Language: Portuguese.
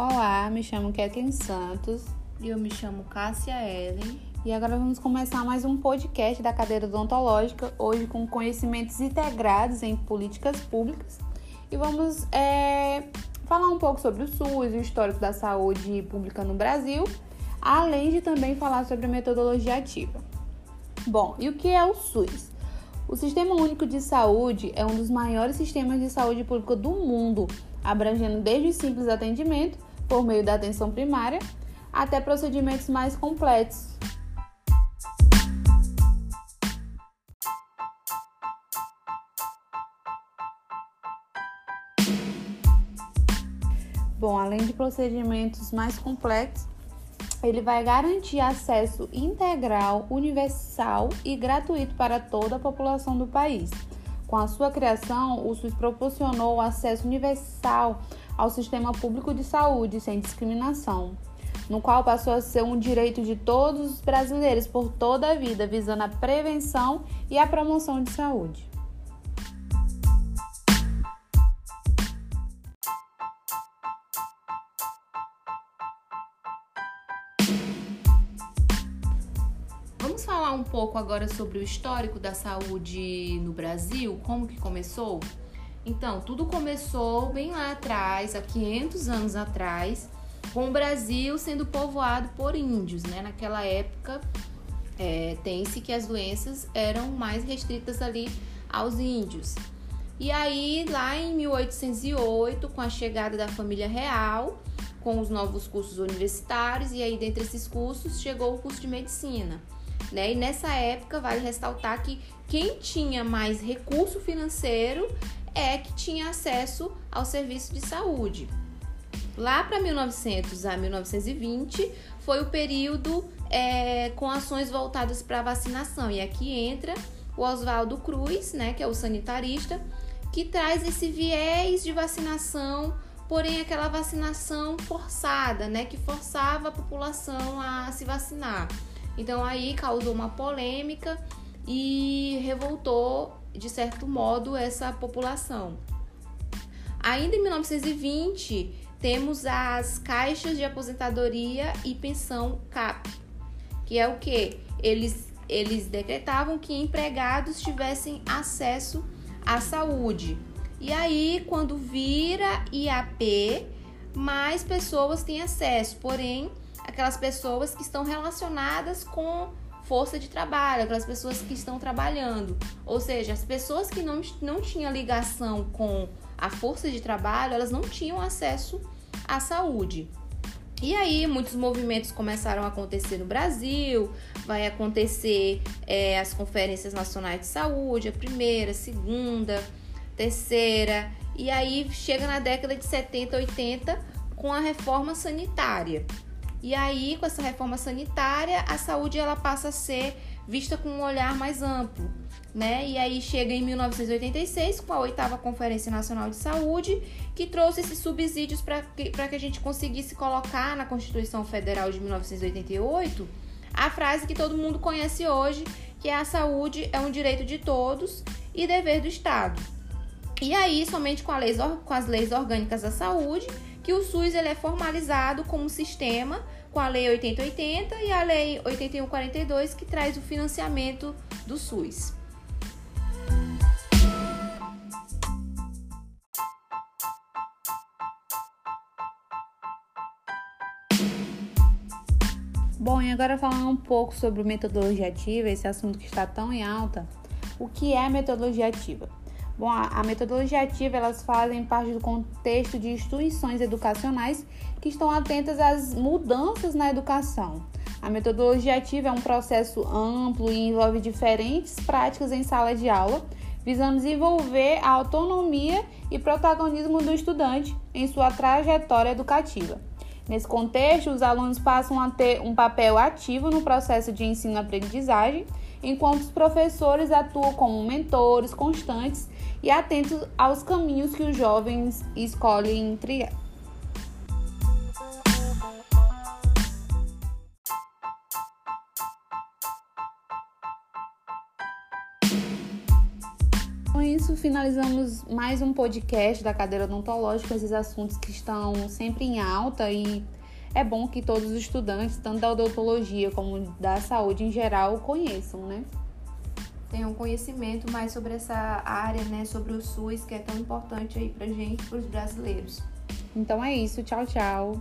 Olá, me chamo Kathleen Santos. E eu me chamo Cássia Ellen. E agora vamos começar mais um podcast da cadeira odontológica, hoje com conhecimentos integrados em políticas públicas. E vamos é, falar um pouco sobre o SUS, o histórico da saúde pública no Brasil, além de também falar sobre a metodologia ativa. Bom, e o que é o SUS? O Sistema Único de Saúde é um dos maiores sistemas de saúde pública do mundo, abrangendo desde o simples atendimento, por meio da atenção primária, até procedimentos mais complexos. Bom, além de procedimentos mais complexos, ele vai garantir acesso integral, universal e gratuito para toda a população do país. Com a sua criação, o SUS proporcionou o acesso universal ao sistema público de saúde sem discriminação, no qual passou a ser um direito de todos os brasileiros por toda a vida, visando a prevenção e a promoção de saúde. Um pouco agora sobre o histórico da saúde no Brasil, como que começou? Então, tudo começou bem lá atrás, há 500 anos atrás, com o Brasil sendo povoado por índios, né? Naquela época, é, tem-se que as doenças eram mais restritas ali aos índios. E aí, lá em 1808, com a chegada da família real, com os novos cursos universitários, e aí dentre esses cursos chegou o curso de medicina. Né? E nessa época, vale ressaltar que quem tinha mais recurso financeiro é que tinha acesso ao serviço de saúde. Lá para 1900 a 1920 foi o período é, com ações voltadas para a vacinação. E aqui entra o Oswaldo Cruz, né, que é o sanitarista, que traz esse viés de vacinação, porém aquela vacinação forçada, né, que forçava a população a se vacinar. Então aí causou uma polêmica e revoltou de certo modo essa população. Ainda em 1920 temos as caixas de aposentadoria e pensão CAP, que é o que eles eles decretavam que empregados tivessem acesso à saúde. E aí quando vira IAP, mais pessoas têm acesso, porém aquelas pessoas que estão relacionadas com força de trabalho, aquelas pessoas que estão trabalhando. Ou seja, as pessoas que não, não tinham ligação com a força de trabalho, elas não tinham acesso à saúde. E aí, muitos movimentos começaram a acontecer no Brasil, vai acontecer é, as conferências nacionais de saúde, a primeira, a segunda, terceira, e aí chega na década de 70, 80 com a reforma sanitária. E aí, com essa reforma sanitária, a saúde ela passa a ser vista com um olhar mais amplo, né? E aí chega em 1986 com a oitava Conferência Nacional de Saúde, que trouxe esses subsídios para que, que a gente conseguisse colocar na Constituição Federal de 1988 a frase que todo mundo conhece hoje, que é a saúde é um direito de todos e dever do Estado. E aí, somente com, leis, com as leis orgânicas da saúde, que o SUS ele é formalizado como sistema com a Lei 8080 e a Lei 8142 que traz o financiamento do SUS. Bom, e agora falar um pouco sobre metodologia ativa, esse assunto que está tão em alta. O que é metodologia ativa? Bom, a, metodologia ativa elas fazem parte do contexto de instituições educacionais que estão atentas às mudanças na educação. A metodologia ativa é um processo amplo e envolve diferentes práticas em sala de aula, visando desenvolver a autonomia e protagonismo do estudante em sua trajetória educativa. Nesse contexto, os alunos passam a ter um papel ativo no processo de ensino-aprendizagem, enquanto os professores atuam como mentores constantes e atentos aos caminhos que os jovens escolhem trilhar. Isso, finalizamos mais um podcast da cadeira odontológica, esses assuntos que estão sempre em alta e é bom que todos os estudantes, tanto da odontologia como da saúde em geral, conheçam, né? Tenham conhecimento mais sobre essa área, né? Sobre o SUS, que é tão importante aí pra gente, pros brasileiros. Então é isso, tchau, tchau.